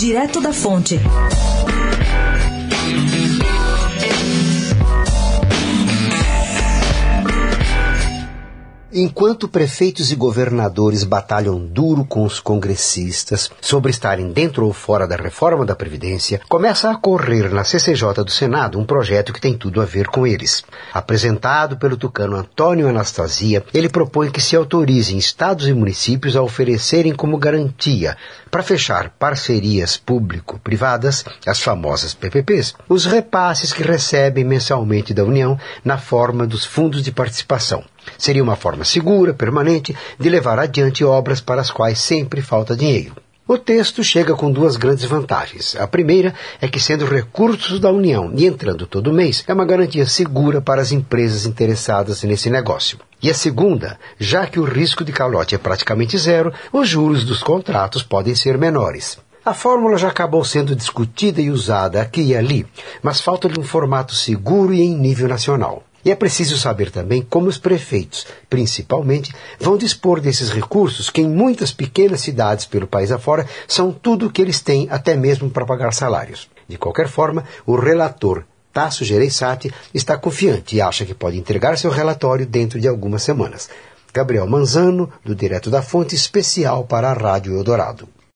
Direto da Fonte. Enquanto prefeitos e governadores batalham duro com os congressistas sobre estarem dentro ou fora da reforma da Previdência, começa a correr na CCJ do Senado um projeto que tem tudo a ver com eles. Apresentado pelo tucano Antônio Anastasia, ele propõe que se autorizem estados e municípios a oferecerem como garantia para fechar parcerias público-privadas, as famosas PPPs, os repasses que recebem mensalmente da União na forma dos fundos de participação. Seria uma forma segura, permanente, de levar adiante obras para as quais sempre falta dinheiro. O texto chega com duas grandes vantagens. A primeira é que, sendo recursos da União e entrando todo mês, é uma garantia segura para as empresas interessadas nesse negócio. E a segunda, já que o risco de calote é praticamente zero, os juros dos contratos podem ser menores. A fórmula já acabou sendo discutida e usada aqui e ali, mas falta-lhe um formato seguro e em nível nacional. E é preciso saber também como os prefeitos, principalmente, vão dispor desses recursos que em muitas pequenas cidades pelo país afora são tudo o que eles têm, até mesmo para pagar salários. De qualquer forma, o relator Tasso Gereissati está confiante e acha que pode entregar seu relatório dentro de algumas semanas. Gabriel Manzano, do Direto da Fonte, especial para a Rádio Eldorado.